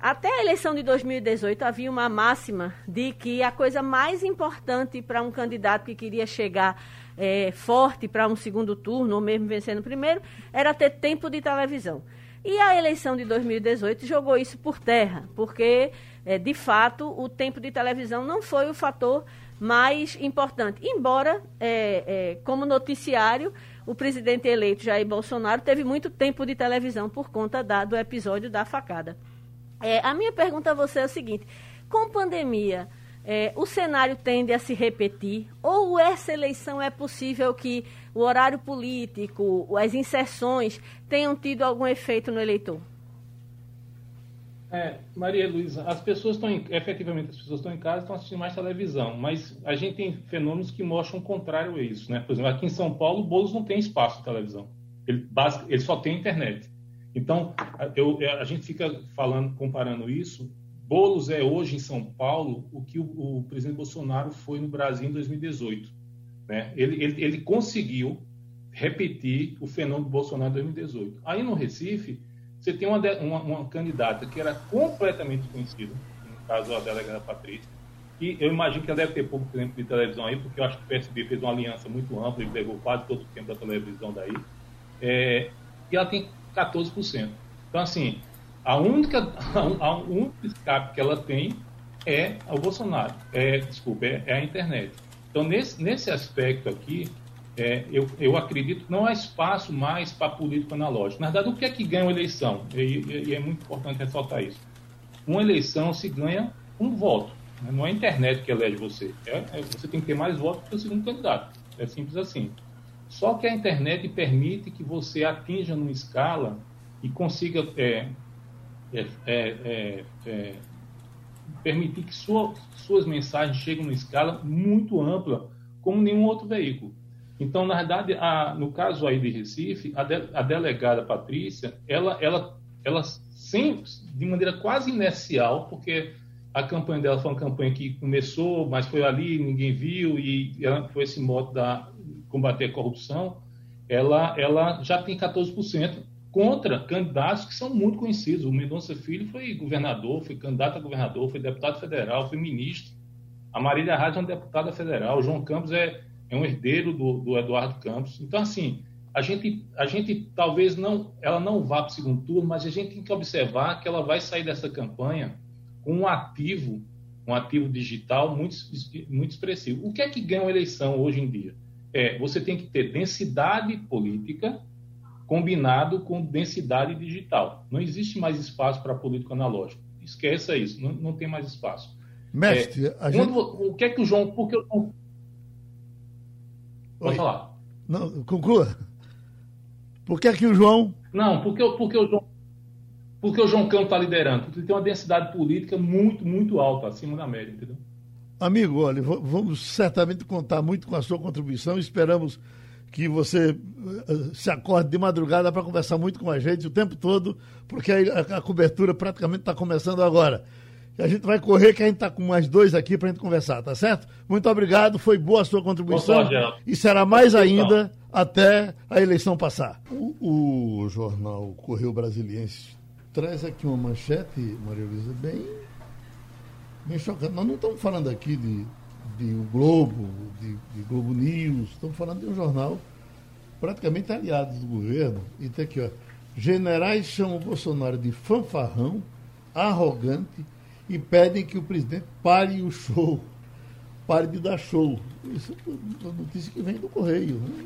até a eleição de 2018 havia uma máxima de que a coisa mais importante para um candidato que queria chegar é, forte para um segundo turno, ou mesmo vencendo o primeiro, era ter tempo de televisão. E a eleição de 2018 jogou isso por terra, porque, é, de fato, o tempo de televisão não foi o fator mais importante. Embora, é, é, como noticiário, o presidente eleito Jair Bolsonaro teve muito tempo de televisão por conta da, do episódio da facada. É, a minha pergunta a você é o seguinte: com pandemia, é, o cenário tende a se repetir? Ou essa eleição é possível que o horário político, as inserções, tenham tido algum efeito no eleitor? É, Maria Luísa, as pessoas estão, efetivamente, as pessoas estão em casa estão assistindo mais televisão, mas a gente tem fenômenos que mostram o contrário a isso, né? Por exemplo, aqui em São Paulo, o Boulos não tem espaço de televisão, ele, ele só tem internet. Então, eu, a gente fica falando, comparando isso, Boulos é hoje em São Paulo o que o, o presidente Bolsonaro foi no Brasil em 2018. Né? Ele, ele, ele conseguiu repetir o fenômeno do Bolsonaro em 2018. Aí no Recife, você tem uma, uma, uma candidata que era completamente desconhecida, no caso a delegada Patrícia, e eu imagino que ela deve ter pouco tempo de televisão aí, porque eu acho que o PSB fez uma aliança muito ampla e pegou quase todo o tempo da televisão daí. É, e ela tem 14%. Então, assim, a única, a, única escape que ela tem é o Bolsonaro. É, desculpa, é, é a internet. Então, nesse, nesse aspecto aqui, é, eu, eu acredito que não há espaço mais para político analógico. Na verdade, o que é que ganha uma eleição? E, e, e é muito importante ressaltar isso. Uma eleição se ganha um voto. Né? Não é a internet que elege você. É, é, você tem que ter mais votos que o segundo candidato. É simples assim. Só que a internet permite que você atinja numa escala e consiga é, é, é, é permitir que sua, suas mensagens cheguem numa escala muito ampla, como nenhum outro veículo. Então, na verdade, a, no caso aí de Recife, a, de, a delegada Patrícia, ela, ela, ela sempre, de maneira quase inercial, porque a campanha dela foi uma campanha que começou, mas foi ali, ninguém viu, e ela, foi esse modo da combater a corrupção, ela, ela já tem 14% contra candidatos que são muito conhecidos. O Mendonça Filho foi governador, foi candidato a governador, foi deputado federal, foi ministro. A Marília Reis é uma deputada federal. O João Campos é, é um herdeiro do, do Eduardo Campos. Então, assim, a gente, a gente talvez não, ela não vá para o segundo turno, mas a gente tem que observar que ela vai sair dessa campanha com um ativo, um ativo digital muito, muito expressivo. O que é que ganha uma eleição hoje em dia? É, você tem que ter densidade política combinado com densidade digital. Não existe mais espaço para político analógico. Esqueça isso, não, não tem mais espaço. Mestre, é, a gente... o que é que o João. Porque eu... Pode Oi. falar. Não, conclua. Por que é que o João. Não, porque, porque o João. Porque o João Campos está liderando? Porque ele tem uma densidade política muito, muito alta, acima da média, entendeu? Amigo, olha, vamos certamente contar muito com a sua contribuição. Esperamos que você eh, se acorde de madrugada para conversar muito com a gente o tempo todo, porque a, a cobertura praticamente está começando agora. E a gente vai correr, que a gente está com mais dois aqui para a gente conversar, tá certo? Muito obrigado, foi boa a sua contribuição. e será mais ainda até a eleição passar. O, o jornal Correio Brasiliense traz aqui uma manchete, Maria Luísa, bem, bem chocante. Nós não estamos falando aqui de, de o Globo, de, de, Globo News, estamos falando de um jornal praticamente aliado do governo. E tem aqui, ó. Generais chamam o Bolsonaro de fanfarrão, arrogante e pedem que o presidente pare o show. Pare de dar show. Isso é uma notícia que vem do Correio. Né?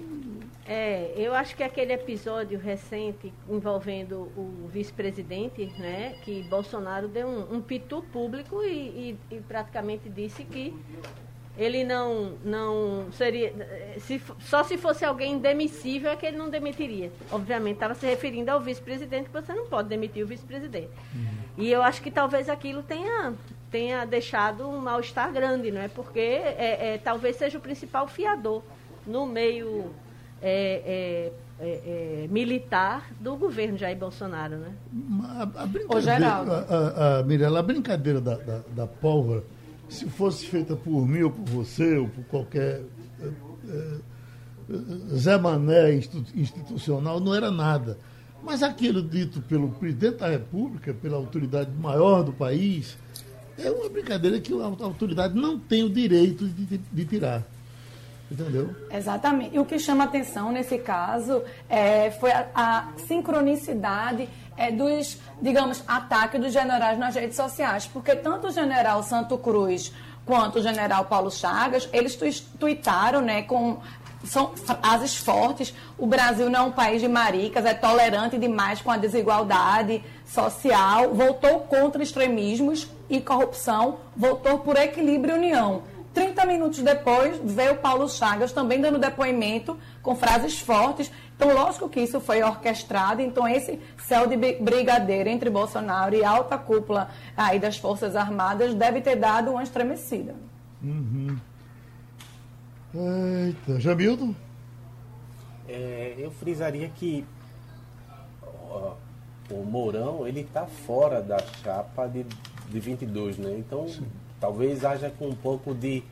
É, eu acho que aquele episódio recente envolvendo o vice-presidente, né, que Bolsonaro deu um, um pitu público e, e, e, praticamente disse que ele não, não seria. Se, só se fosse alguém demissível é que ele não demitiria. Obviamente, estava se referindo ao vice-presidente, que você não pode demitir o vice-presidente. Uhum. E eu acho que talvez aquilo tenha, tenha deixado um mal-estar grande, não é? Porque é, é, talvez seja o principal fiador no meio é, é, é, é, militar do governo Jair Bolsonaro, né? A, a brincadeira, a, a, a, Mirella, a brincadeira da, da, da, pólvora, se fosse feita por mim ou por você ou por qualquer é, é, Zé Mané institucional, não era nada. Mas aquilo dito pelo presidente da República, pela autoridade maior do país, é uma brincadeira que a autoridade não tem o direito de, de tirar. Entendeu? Exatamente. E o que chama atenção nesse caso é, foi a, a sincronicidade é, dos, digamos, ataques dos generais nas redes sociais. Porque tanto o general Santo Cruz quanto o general Paulo Chagas, eles tuitaram né, com são frases fortes. O Brasil não é um país de maricas, é tolerante demais com a desigualdade social, votou contra extremismos e corrupção, votou por equilíbrio e união. 30 minutos depois, veio Paulo Chagas também dando depoimento com frases fortes. Então, lógico que isso foi orquestrado. Então, esse céu de brigadeiro entre Bolsonaro e alta cúpula aí das Forças Armadas deve ter dado uma estremecida. Uhum. Eita, Jamildo? É, eu frisaria que ó, o Mourão, ele está fora da chapa de, de 22, né? Então... Sim talvez haja com um pouco de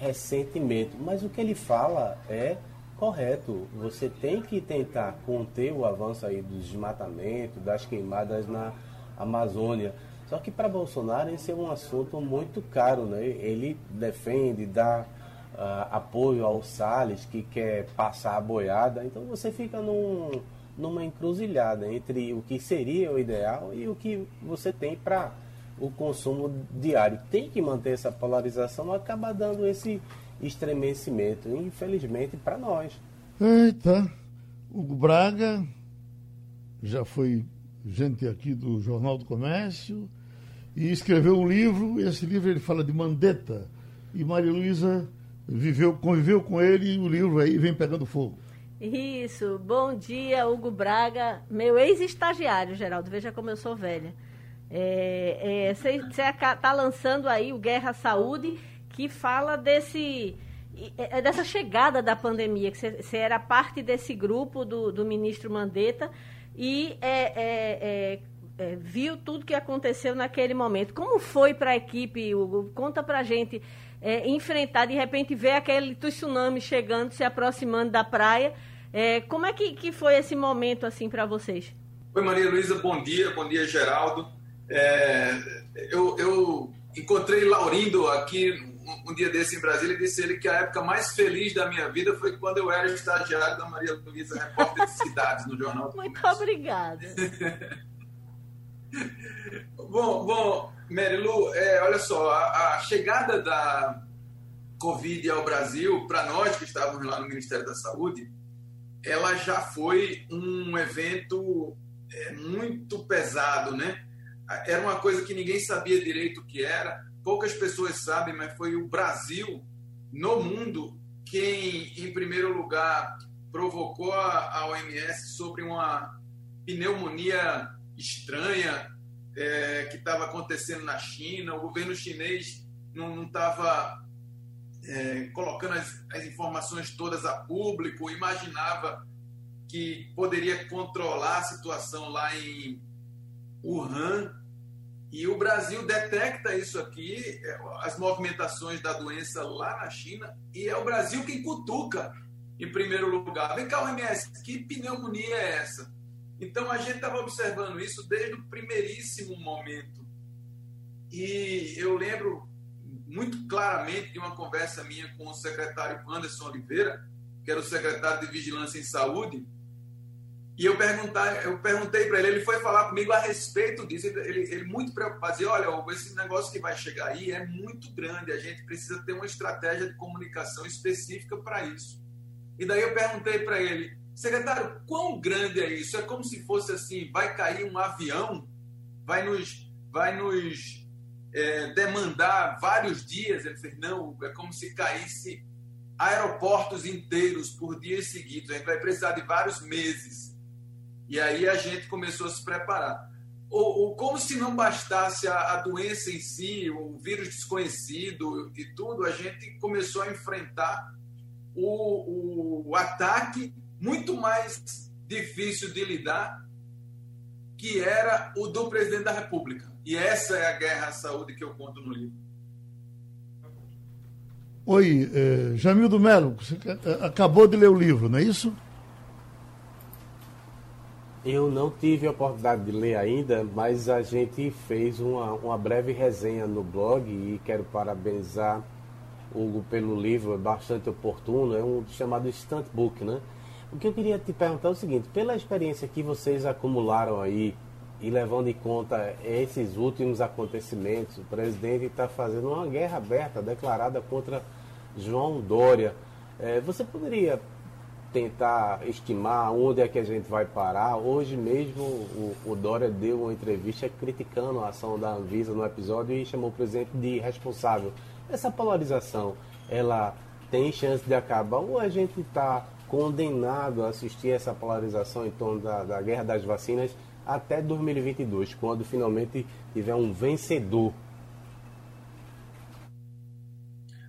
ressentimento, mas o que ele fala é correto. Você tem que tentar conter o avanço aí do desmatamento, das queimadas na Amazônia. Só que para Bolsonaro esse é um assunto muito caro, né? Ele defende, dá uh, apoio ao Salles, que quer passar a boiada. Então você fica num, numa encruzilhada entre o que seria o ideal e o que você tem para o consumo diário. Tem que manter essa polarização, acaba dando esse estremecimento, infelizmente, para nós. Eita, Hugo Braga já foi gente aqui do Jornal do Comércio e escreveu um livro. Esse livro ele fala de Mandetta e Maria Luísa viveu, conviveu com ele e o livro aí vem pegando fogo. Isso, bom dia, Hugo Braga, meu ex-estagiário, Geraldo, veja como eu sou velha. Você é, está lançando aí o Guerra Saúde, que fala desse é, é dessa chegada da pandemia, que você era parte desse grupo do, do ministro Mandetta e é, é, é, é viu tudo que aconteceu naquele momento. Como foi para a equipe, Hugo? Conta para a gente enfrentar, de repente, ver aquele tsunami chegando, se aproximando da praia. como é que, que foi esse momento assim para vocês? Oi, Maria Luísa, bom dia, bom dia, Geraldo. Eu, eu encontrei Laurindo aqui um, um, dia desse em Brasília e disse ele que a época mais feliz da minha vida foi quando eu era estagiário da Maria Luísa, repórter de cidades no Jornal do Muito obrigada. bom, bom, Marilu, é, olha só, a, a chegada da Covid ao Brasil, para nós que estávamos lá no Ministério da Saúde, ela já foi um evento é, muito pesado, né? Era uma coisa que ninguém sabia direito o que era poucas pessoas sabem, mas foi o Brasil, no mundo, quem, em primeiro lugar, provocou a, OMS sobre uma pneumonia estranha é, que estava acontecendo na China. O governo chinês não estava é, colocando as, as informações todas a público, imaginava que poderia controlar a situação lá em Wuhan e o Brasil detecta isso aqui, é, as movimentações da doença lá na China, e é o Brasil quem cutuca em primeiro lugar. Vem cá, OMS, que pneumonia é essa? Então a gente estava observando isso desde o primeiríssimo momento. E eu lembro muito claramente de uma conversa minha com o secretário Anderson Oliveira, que era o secretário de Vigilância em Saúde, e eu, perguntar, eu perguntei para ele, ele foi falar comigo a respeito disso. Ele, ele muito preocupado, dizia, olha, esse negócio que vai chegar aí é muito grande, a gente precisa ter uma estratégia de comunicação específica para isso. E daí eu perguntei para ele, secretário, quão grande é isso? É como se fosse assim, vai cair um avião, vai nos, vai nos é, demandar vários dias? Ele fez, não, é como se caísse aeroportos inteiros por dias seguidos, a gente vai precisar de vários meses. E aí a gente começou a se preparar. Ou, ou como se não bastasse a, a, doença em si, o vírus desconhecido e tudo, a gente começou a enfrentar o, o ataque muito mais difícil de lidar, que era o do presidente da República. E essa é a guerra à saúde que eu conto no livro. Oi, eh, Jamildo Melo, você eh, acabou de ler o livro, não é isso? Eu não tive a oportunidade de ler ainda, mas a gente fez uma, uma breve resenha no blog e quero parabenizar Hugo pelo livro, é bastante oportuno, é um chamado Stunt Book, né? O que eu queria te perguntar é o seguinte, pela experiência que vocês acumularam aí e levando em conta esses últimos acontecimentos, o presidente está fazendo uma guerra aberta declarada contra João Dória. É, você poderia tentar estimar onde é que a gente vai parar. Hoje mesmo o, o Dória deu uma entrevista criticando a ação da Anvisa no episódio e chamou o presidente de responsável. Essa polarização, ela tem chance de acabar ou a gente está condenado a assistir essa polarização em torno da, da guerra das vacinas até 2022, quando finalmente tiver um vencedor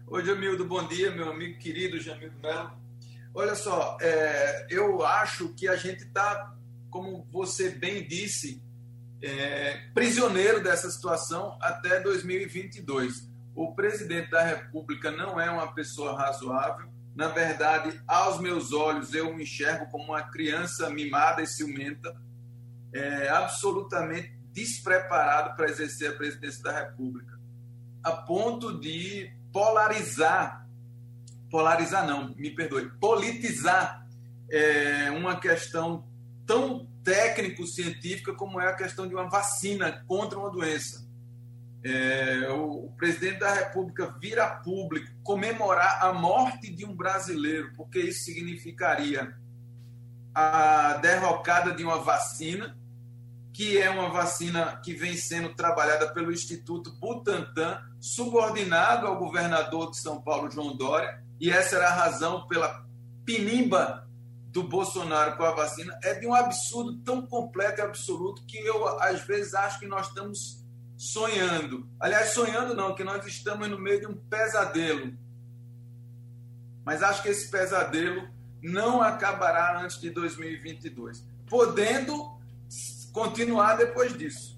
Oi, Jamildo, bom dia, meu amigo querido Jamildo Melo. Olha só, é, eu acho que a gente está, como você bem disse, é, prisioneiro dessa situação até 2022. O presidente da República não é uma pessoa razoável, Na verdade, aos meus olhos, eu o enxergo como uma criança mimada e ciumenta, é, absolutamente despreparado para exercer a presidência da República, a ponto de polarizar polarizar não, me perdoe, politizar é, uma questão tão técnico-científica como é a questão de uma vacina contra uma doença. É, o, o, presidente da República vir a público comemorar a morte de um brasileiro, porque isso significaria a derrocada de uma vacina, que é uma vacina que vem sendo trabalhada pelo Instituto Butantan, subordinado ao governador de São Paulo, João Dória, e essa era a razão pela pinimba do Bolsonaro com a vacina é de um absurdo tão completo e absoluto que eu, às vezes, acho que nós estamos sonhando. Aliás, sonhando não, que nós estamos no meio de um pesadelo. Mas acho que esse pesadelo não acabará antes de 2022, podendo continuar depois disso.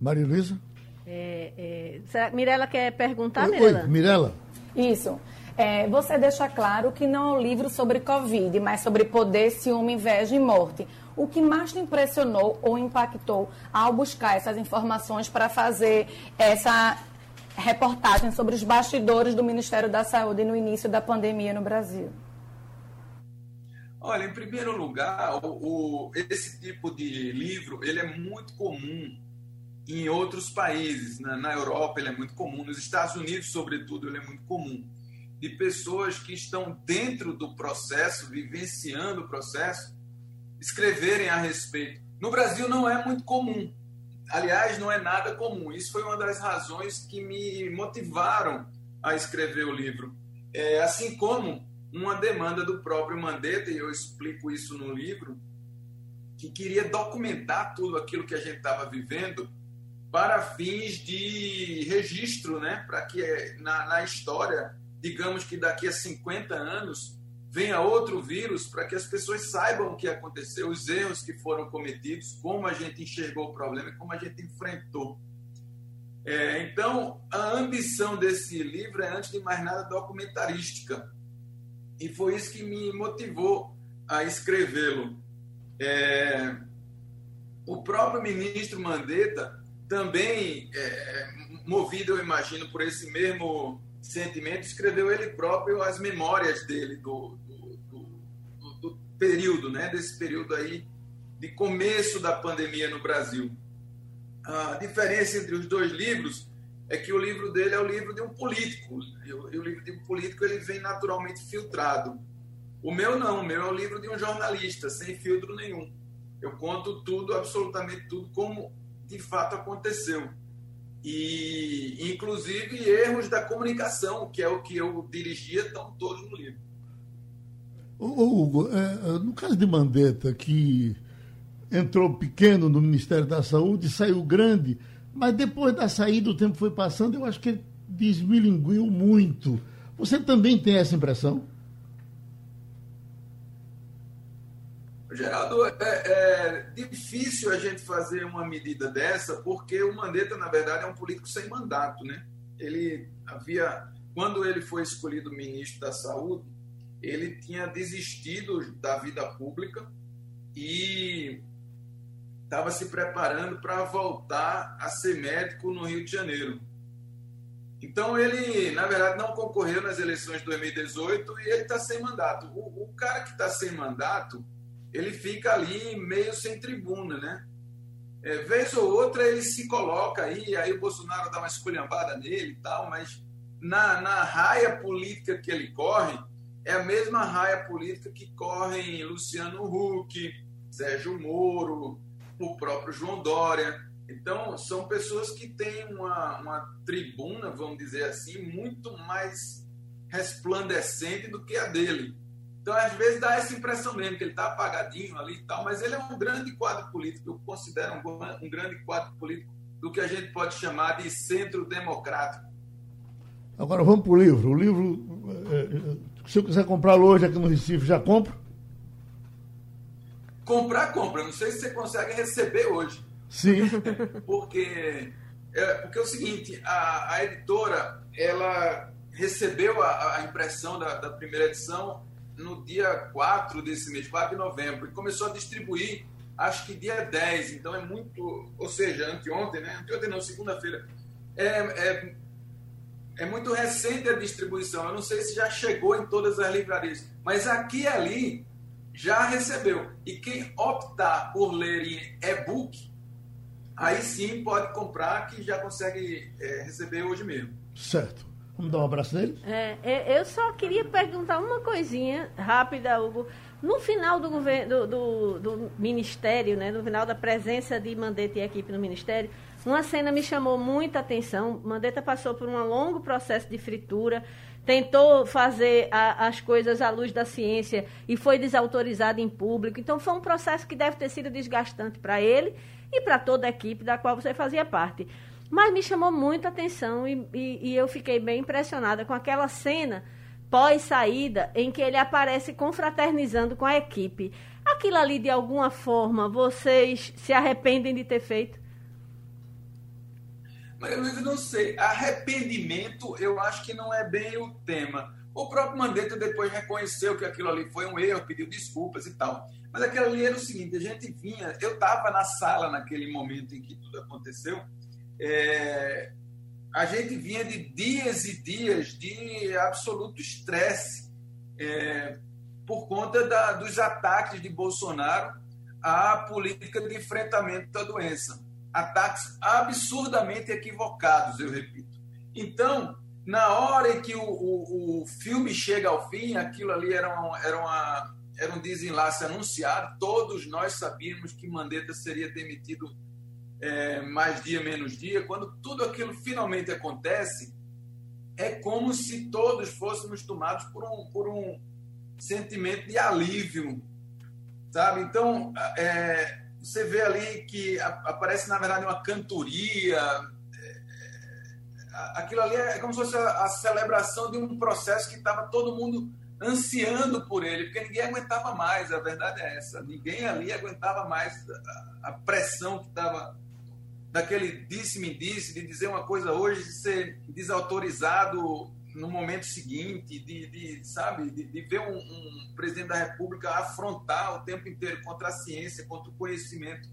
Maria Luísa? É, é, Mirela quer perguntar, Mirela? Oi, Mirela. Isso. É, você deixa claro que não é um livro sobre Covid, mas sobre poder, ciúme, inveja e morte. O que mais te impressionou ou impactou ao buscar essas informações para fazer essa reportagem sobre os bastidores do Ministério da Saúde no início da pandemia no Brasil? Olha, em primeiro lugar, o, o, esse tipo de livro ele é muito comum em outros países. Na, na Europa ele é muito comum, nos Estados Unidos, sobretudo, ele é muito comum de pessoas que estão dentro do processo, vivenciando o processo, escreverem a respeito. No Brasil não é muito comum. Aliás, não é nada comum. Isso foi uma das razões que me motivaram a escrever o livro. É, assim como uma demanda do próprio Mandetta, e eu explico isso no livro, que queria documentar tudo aquilo que a gente estava vivendo para fins de registro, né? para que na, na história digamos que daqui a 50 anos venha outro vírus para que as pessoas saibam o que aconteceu, os erros que foram cometidos, como a gente enxergou o problema e como a gente enfrentou. É, então, a ambição desse livro é, antes de mais nada, documentarística. E foi isso que me motivou a escrevê-lo. É, o próprio ministro Mandetta também, é, movido, eu imagino, por esse mesmo sentimento, escreveu ele próprio as memórias dele do, do, do, do, período, né? desse período aí de começo da pandemia no Brasil. A diferença entre os dois livros é que o livro dele é o livro de um político, e o, livro de um político ele vem naturalmente filtrado. O meu não, o meu é o livro de um jornalista, sem filtro nenhum. Eu conto tudo, absolutamente tudo, como de fato aconteceu e inclusive erros da comunicação, que é o que eu dirigia, estão todos no livro. Ô, Hugo, é, é, no caso de Mandetta, que entrou pequeno no Ministério da Saúde, saiu grande, mas depois da saída o tempo foi passando, eu acho que ele desmilinguiu muito. Você também tem essa impressão? Geraldo, é, é, difícil a gente fazer uma medida dessa, porque o Mandetta, na verdade, é um político sem mandato, né? Ele havia, quando ele foi escolhido ministro da Saúde, ele tinha desistido da vida pública e estava se preparando para voltar a ser médico no Rio de Janeiro. Então ele, na verdade, não concorreu nas eleições de 2018 e ele está sem mandato. O, o cara que está sem mandato, ele fica ali meio sem tribuna, né? É, vez ou outra ele se coloca aí, aí o Bolsonaro dá uma esculhambada nele e tal, mas na, na raia política que ele corre, é a mesma raia política que correm Luciano Huck, Sérgio Moro, o próprio João Dória. Então, são pessoas que têm uma, uma tribuna, vamos dizer assim, muito mais resplandecente do que a dele. Então, às vezes, dá essa impressão mesmo, que ele está apagadinho ali e tal, mas ele é um grande quadro político, eu considero um, um grande quadro político do que a gente pode chamar de centro democrático. Agora vamos para o livro. O livro, é, é, se eu quiser comprá-lo hoje aqui no Recife, já compro? Comprar, compra. Não sei se você consegue receber hoje. Sim. porque, é, porque é o seguinte, a, a editora, ela recebeu a, a impressão da, da, primeira edição no dia 4 desse mês, 4 de novembro, e começou a distribuir, acho que dia 10, então é muito, ou seja, anteontem, né? Anteontem não, segunda-feira. É, é, é muito recente a distribuição, eu não sei se já chegou em todas as livrarias, mas aqui e ali já recebeu. E quem optar por ler em e-book, aí sim pode comprar, que já consegue é, receber hoje mesmo. Certo. Vamos dar um abraço nele? É, é, eu só queria perguntar uma coisinha rápida, Hugo. No final do, governo, do, do, do, ministério, né, no final da presença de Mandetta e equipe no ministério, uma cena me chamou muita atenção. Mandetta passou por um longo processo de fritura, tentou fazer a, as coisas à luz da ciência e foi desautorizado em público. Então, foi um processo que deve ter sido desgastante para ele e para toda a equipe da qual você fazia parte. Mas me chamou muita atenção e, e, e eu fiquei bem impressionada com aquela cena pós-saída em que ele aparece confraternizando com a equipe. Aquilo ali, de alguma forma, vocês se arrependem de ter feito? Maria Luísa, não sei. Arrependimento, eu acho que não é bem o tema. O próprio Mandetta depois reconheceu que aquilo ali foi um erro, pediu desculpas e tal. Mas aquilo ali era o seguinte: a gente vinha, eu estava na sala naquele momento em que tudo aconteceu, é, a gente vinha de dias e dias de absoluto estresse é, por conta da, dos ataques de Bolsonaro à política de enfrentamento da doença. Ataques absurdamente equivocados, eu repito. Então, na hora em que o, o, o filme chega ao fim, aquilo ali era, um, era, uma, era um desenlace anunciado, todos nós sabíamos que Mandetta seria demitido é, mais dia, menos dia, quando tudo aquilo finalmente acontece, é como se todos fôssemos tomados por um, por um sentimento de alívio, sabe? Então, é, você vê ali que aparece, na verdade, uma cantoria. É, aquilo ali é como se fosse a, celebração de um processo que estava todo mundo ansiando por ele, porque ninguém aguentava mais, a verdade é essa. Ninguém ali aguentava mais a pressão que estava daquele disse-me disse, de dizer uma coisa hoje, de ser desautorizado no momento seguinte, de, de sabe, de, de ver um, um, presidente da República afrontar o tempo inteiro contra a ciência, contra o conhecimento.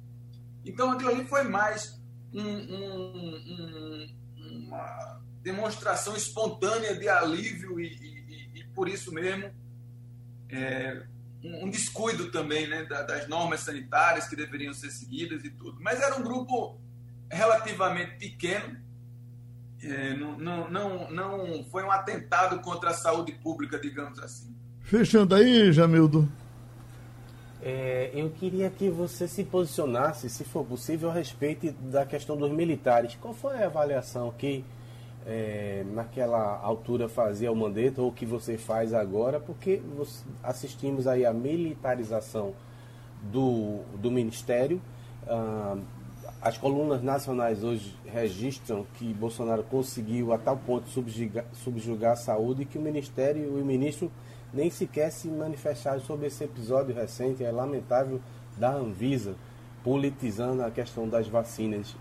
Então aquilo ali foi mais um, um, uma demonstração espontânea de alívio e, e, e por isso mesmo é, um descuido também né, das normas sanitárias que deveriam ser seguidas e tudo. Mas era um grupo relativamente pequeno, é, não, não, não, não foi um atentado contra a saúde pública, digamos assim. Fechando aí, Jamildo. É, eu queria que você se posicionasse, se for possível, a respeito da questão dos militares. Qual foi a avaliação que é, naquela altura fazia o Mandetta ou que você faz agora? Porque assistimos aí a militarização do, do Ministério. Ah, as colunas nacionais hoje registram que Bolsonaro conseguiu a tal ponto subjugar, subjugar a saúde que o Ministério e o ministro nem sequer se manifestaram sobre esse episódio recente, é lamentável, da Anvisa, politizando a questão das vacinas.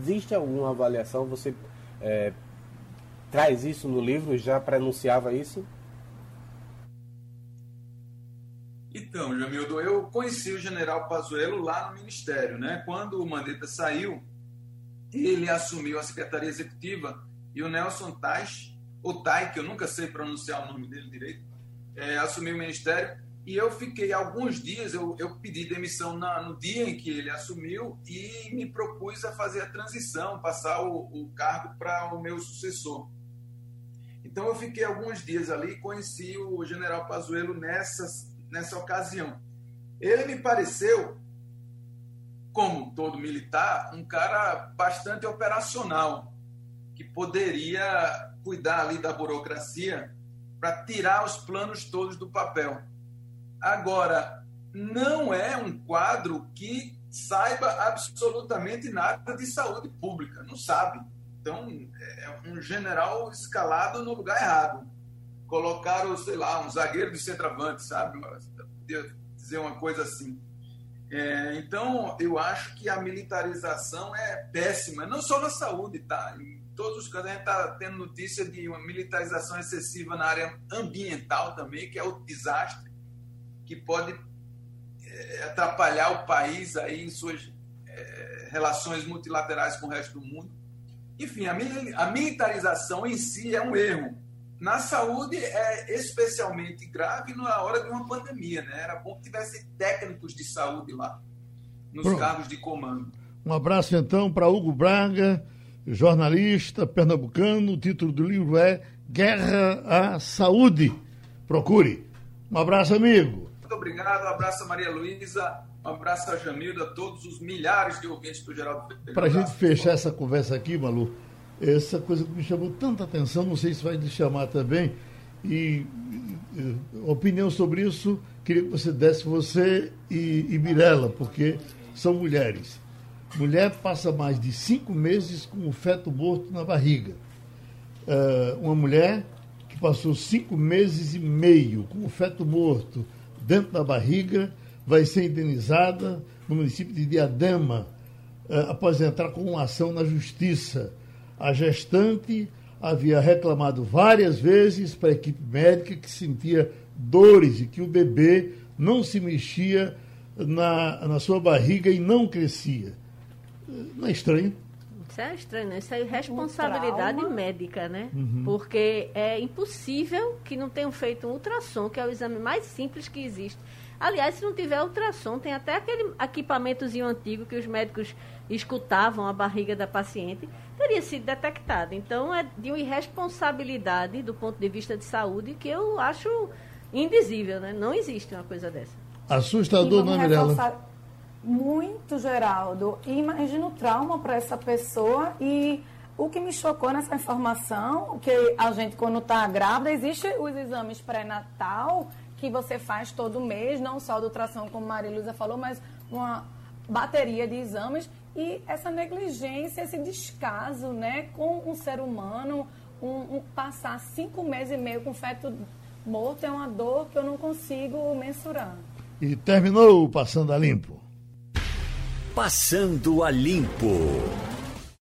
Existe alguma avaliação? Você é, traz isso no livro? Já pronunciava isso? Então, Jamildo, eu conheci o general Pazuello lá no Ministério, né? Quando o Mandetta saiu, ele assumiu a Secretaria Executiva e o Nelson Tais, ou Tai, que eu nunca sei pronunciar o nome dele direito, é, assumiu o Ministério e eu fiquei alguns dias, eu, eu pedi demissão na, no dia em que ele assumiu e me propus a fazer a transição, passar o, o cargo para o meu sucessor. Então eu fiquei alguns dias ali conheci o general Pazuello nessas nessa ocasião. Ele me pareceu, como todo militar, um cara bastante operacional, que poderia cuidar ali da burocracia para tirar os planos todos do papel. Agora, não é um quadro que saiba absolutamente nada de saúde pública, não sabe. Então, é um general escalado no lugar errado colocaram, sei lá, um zagueiro de centroavante, sabe? Dizer uma coisa assim. É, então, eu acho que a militarização é péssima, não só na saúde, tá? Em todos os cantos. A gente está tendo notícia de uma militarização excessiva na área ambiental também, que é o desastre, que pode é, atrapalhar o país aí em suas é, relações multilaterais com o resto do mundo. Enfim, a militarização em si é um erro. Na saúde é especialmente grave na hora de uma pandemia, né? Era bom que tivesse técnicos de saúde lá, nos Pronto. cargos de comando. Um abraço então para Hugo Braga, jornalista pernambucano. O título do livro é Guerra à Saúde. Procure. Um abraço, amigo. Muito obrigado. Um abraço a Maria Luísa. Um abraço a Jamilda, a todos os milhares de ouvintes do Geraldo Para a gente fechar essa conversa aqui, Malu, essa coisa que me chamou tanta atenção, não sei se vai lhe chamar também, e, e opinião sobre isso, queria que você desse você e, e Mirella, porque são mulheres. Mulher passa mais de cinco meses com o feto morto na barriga. Uh, uma mulher que passou cinco meses e meio com o feto morto dentro da barriga vai ser indenizada no município de Diadema uh, após entrar com uma ação na justiça. A gestante havia reclamado várias vezes para a equipe médica que sentia dores e que o bebê não se mexia na, na sua barriga e não crescia. Não é estranho? Isso é estranho, né? Isso é responsabilidade um médica, né? Uhum. Porque é impossível que não tenham feito um ultrassom, que é o exame mais simples que existe. Aliás, se não tiver ultrassom, tem até aquele equipamentozinho antigo que os médicos escutavam a barriga da paciente, teria sido detectado. Então, é de uma irresponsabilidade do ponto de vista de saúde que eu acho indizível, né? Não existe uma coisa dessa. Assustador, não é, Mirella? Muito, Geraldo. E imagina o trauma para essa pessoa e o que me chocou nessa informação, que a gente, quando está grávida, existem os exames pré-natal que você faz todo mês, não só do tração, como a Mariluza falou, mas uma bateria de exames e essa negligência, esse descaso né, com um ser humano, um, um, passar cinco meses e meio com feto morto é uma dor que eu não consigo mensurar. E terminou Passando a Limpo. Passando a Limpo.